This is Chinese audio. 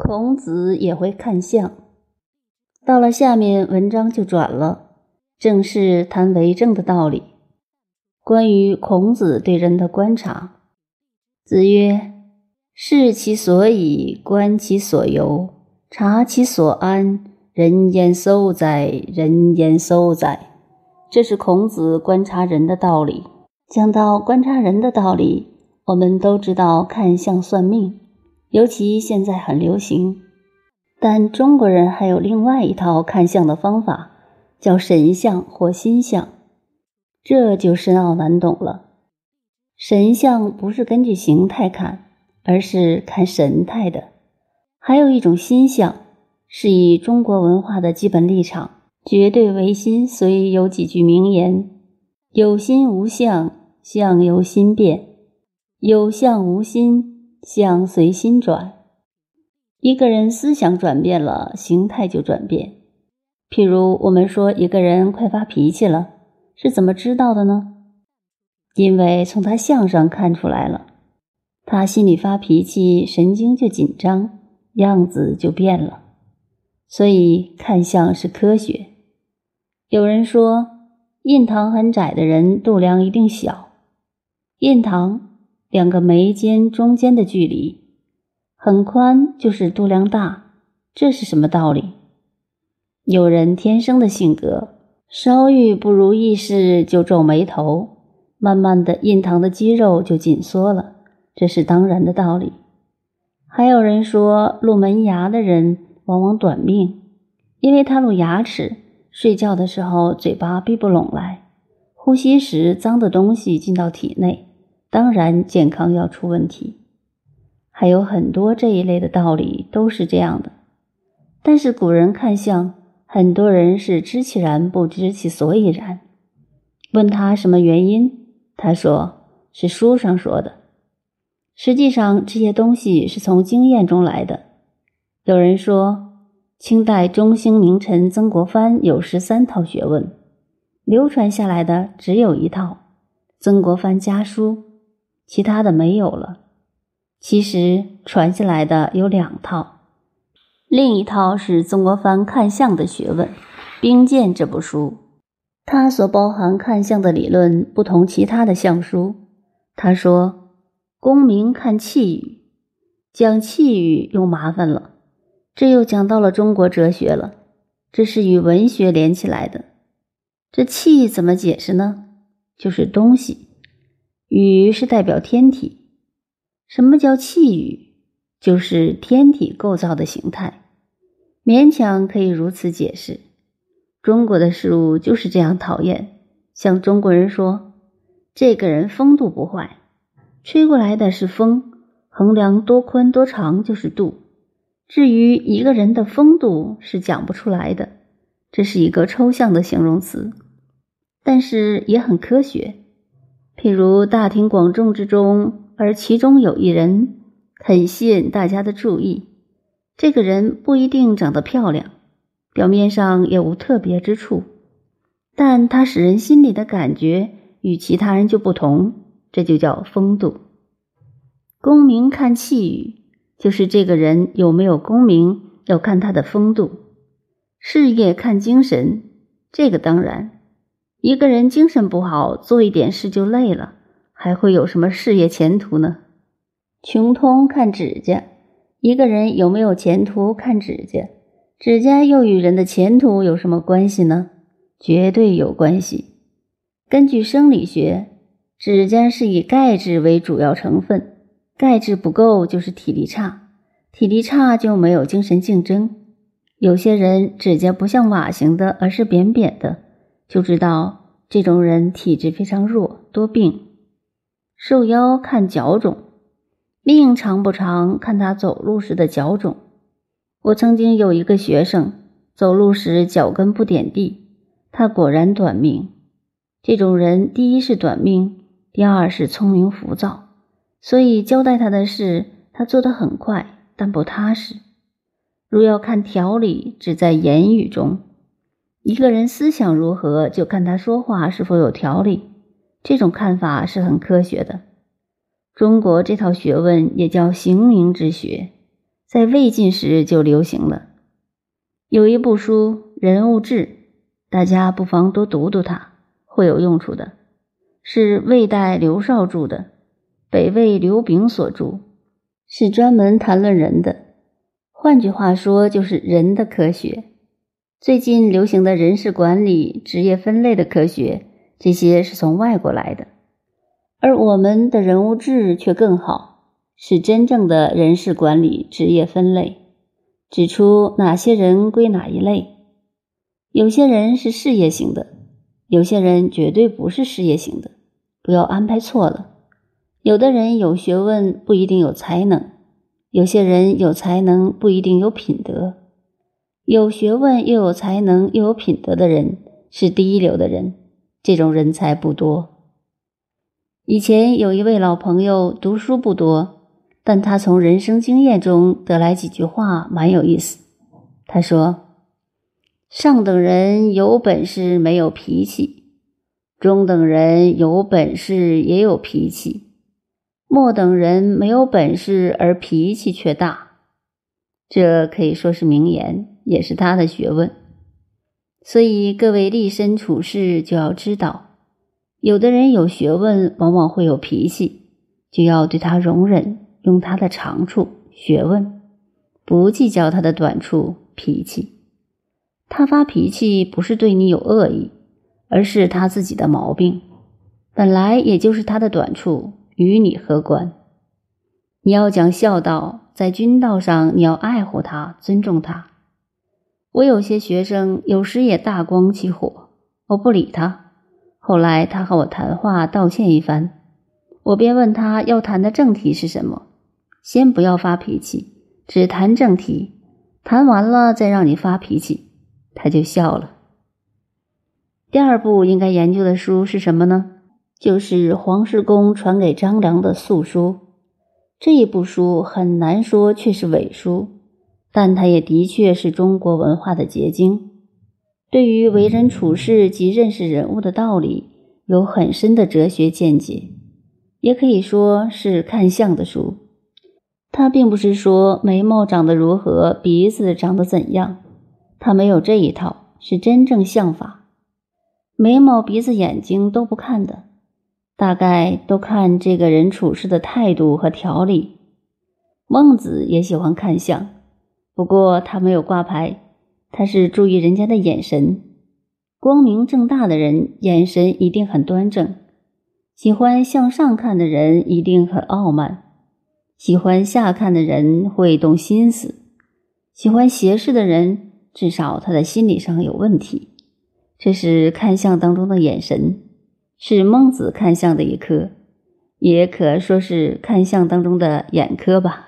孔子也会看相。到了下面，文章就转了，正是谈为政的道理。关于孔子对人的观察，子曰：“视其所以，观其所由，察其所安。人焉廋哉？人焉廋哉？”这是孔子观察人的道理。讲到观察人的道理，我们都知道看相算命。尤其现在很流行，但中国人还有另外一套看相的方法，叫神相或心相，这就深奥难懂了。神相不是根据形态看，而是看神态的；还有一种心相，是以中国文化的基本立场，绝对唯心，所以有几句名言：“有心无相，相由心变；有相无心。”相随心转，一个人思想转变了，形态就转变。譬如我们说一个人快发脾气了，是怎么知道的呢？因为从他相上看出来了，他心里发脾气，神经就紧张，样子就变了。所以看相是科学。有人说，印堂很窄的人肚量一定小，印堂。两个眉间中间的距离很宽，就是度量大，这是什么道理？有人天生的性格，稍遇不如意事就皱眉头，慢慢的印堂的肌肉就紧缩了，这是当然的道理。还有人说，露门牙的人往往短命，因为他露牙齿，睡觉的时候嘴巴闭不拢来，呼吸时脏的东西进到体内。当然，健康要出问题，还有很多这一类的道理都是这样的。但是古人看相，很多人是知其然不知其所以然。问他什么原因，他说是书上说的。实际上这些东西是从经验中来的。有人说，清代中兴名臣曾国藩有十三套学问，流传下来的只有一套《曾国藩家书》。其他的没有了。其实传下来的有两套，另一套是曾国藩看相的学问，《兵谏》这部书，它所包含看相的理论不同其他的相书。他说：“功名看气宇，讲气宇又麻烦了，这又讲到了中国哲学了，这是与文学连起来的。这气怎么解释呢？就是东西。”雨是代表天体，什么叫气宇？就是天体构造的形态，勉强可以如此解释。中国的事物就是这样讨厌。像中国人说，这个人风度不坏，吹过来的是风，衡量多宽多长就是度。至于一个人的风度是讲不出来的，这是一个抽象的形容词，但是也很科学。譬如大庭广众之中，而其中有一人很吸引大家的注意。这个人不一定长得漂亮，表面上也无特别之处，但他使人心里的感觉与其他人就不同，这就叫风度。功名看气宇，就是这个人有没有功名，要看他的风度；事业看精神，这个当然。一个人精神不好，做一点事就累了，还会有什么事业前途呢？穷通看指甲，一个人有没有前途看指甲，指甲又与人的前途有什么关系呢？绝对有关系。根据生理学，指甲是以钙质为主要成分，钙质不够就是体力差，体力差就没有精神竞争。有些人指甲不像瓦形的，而是扁扁的。就知道这种人体质非常弱，多病。瘦腰看脚肿，命长不长看他走路时的脚肿。我曾经有一个学生走路时脚跟不点地，他果然短命。这种人第一是短命，第二是聪明浮躁，所以交代他的事他做得很快，但不踏实。如要看条理，只在言语中。一个人思想如何，就看他说话是否有条理。这种看法是很科学的。中国这套学问也叫形名之学，在魏晋时就流行了。有一部书《人物志》，大家不妨多读读它，会有用处的。是魏代刘绍著的，北魏刘炳所著，是专门谈论人的。换句话说，就是人的科学。最近流行的人事管理、职业分类的科学，这些是从外国来的。而我们的人物志却更好，是真正的人事管理、职业分类。指出哪些人归哪一类，有些人是事业型的，有些人绝对不是事业型的，不要安排错了。有的人有学问不一定有才能，有些人有才能不一定有品德。有学问又有才能又有品德的人是第一流的人，这种人才不多。以前有一位老朋友，读书不多。但他从人生经验中得来几句话，蛮有意思。他说：“上等人有本事没有脾气，中等人有本事也有脾气，末等人没有本事而脾气却大。”这可以说是名言，也是他的学问。所以各位立身处世就要知道，有的人有学问，往往会有脾气，就要对他容忍。用他的长处、学问，不计较他的短处、脾气。他发脾气不是对你有恶意，而是他自己的毛病，本来也就是他的短处，与你何关？你要讲孝道，在君道上你要爱护他、尊重他。我有些学生有时也大光起火，我不理他。后来他和我谈话，道歉一番，我便问他要谈的正题是什么。先不要发脾气，只谈正题，谈完了再让你发脾气，他就笑了。第二部应该研究的书是什么呢？就是黄世公传给张良的素书。这一部书很难说却是伪书，但它也的确是中国文化的结晶，对于为人处事及认识人物的道理有很深的哲学见解，也可以说是看相的书。他并不是说眉毛长得如何，鼻子长得怎样，他没有这一套，是真正相法，眉毛、鼻子、眼睛都不看的，大概都看这个人处事的态度和条理。孟子也喜欢看相，不过他没有挂牌，他是注意人家的眼神，光明正大的人眼神一定很端正，喜欢向上看的人一定很傲慢。喜欢下看的人会动心思，喜欢斜视的人至少他的心理上有问题。这是看相当中的眼神，是孟子看相的一科，也可说是看相当中的眼科吧。